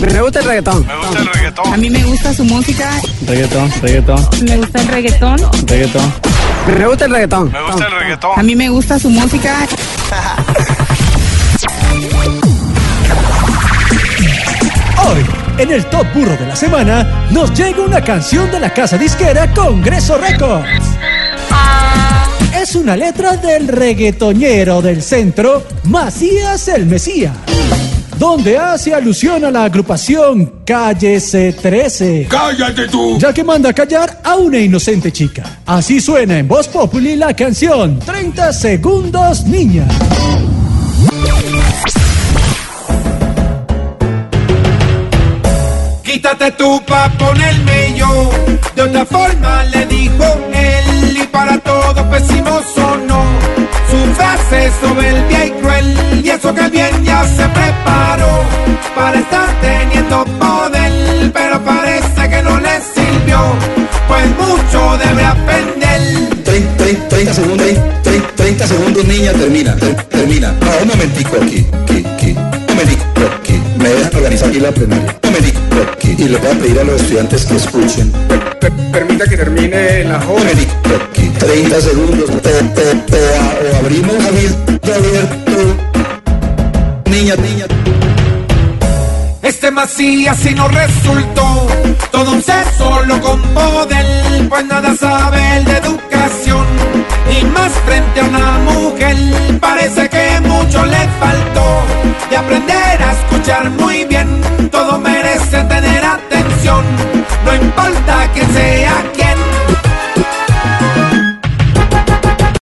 Me gusta el reggaetón. Me gusta el reggaetón. A mí me gusta su música. Reggaetón, reggaetón, Me gusta el reggaetón. reggaetón. Me gusta el reggaetón. Me gusta el reggaetón. A mí me gusta su música. Hoy, en el Top Burro de la Semana, nos llega una canción de la casa disquera Congreso Records. Es una letra del reggaetonero del centro, Macías el Mesías, donde hace alusión a la agrupación Calle C13. ¡Cállate tú! Ya que manda a callar a una inocente chica. Así suena en Voz Populi la canción 30 Segundos Niña. Quítate tú pa' ponerme yo. De otra forma le dijo él y para todo pésimo sonó. Su frase soberbia y cruel y eso que para estar teniendo poder, pero parece que no le sirvió, pues mucho debe aprender. 30, 30, 30 segundos, 30, 30 segundos, niña, termina, ter- termina. No, un momentico aquí, aquí, aquí. Un momentico aquí. Me dejan organizar aquí la plenaria. Un momentico aquí. Y le voy a pedir a los estudiantes que escuchen. permita que termine la Un momentico aquí. 30 segundos. O, o- o a- o abrimos abierto, abierto. Niña, niña. Este Macías si no resultó todo un ser solo con poder, pues nada sabe él de educación y más frente a una mujer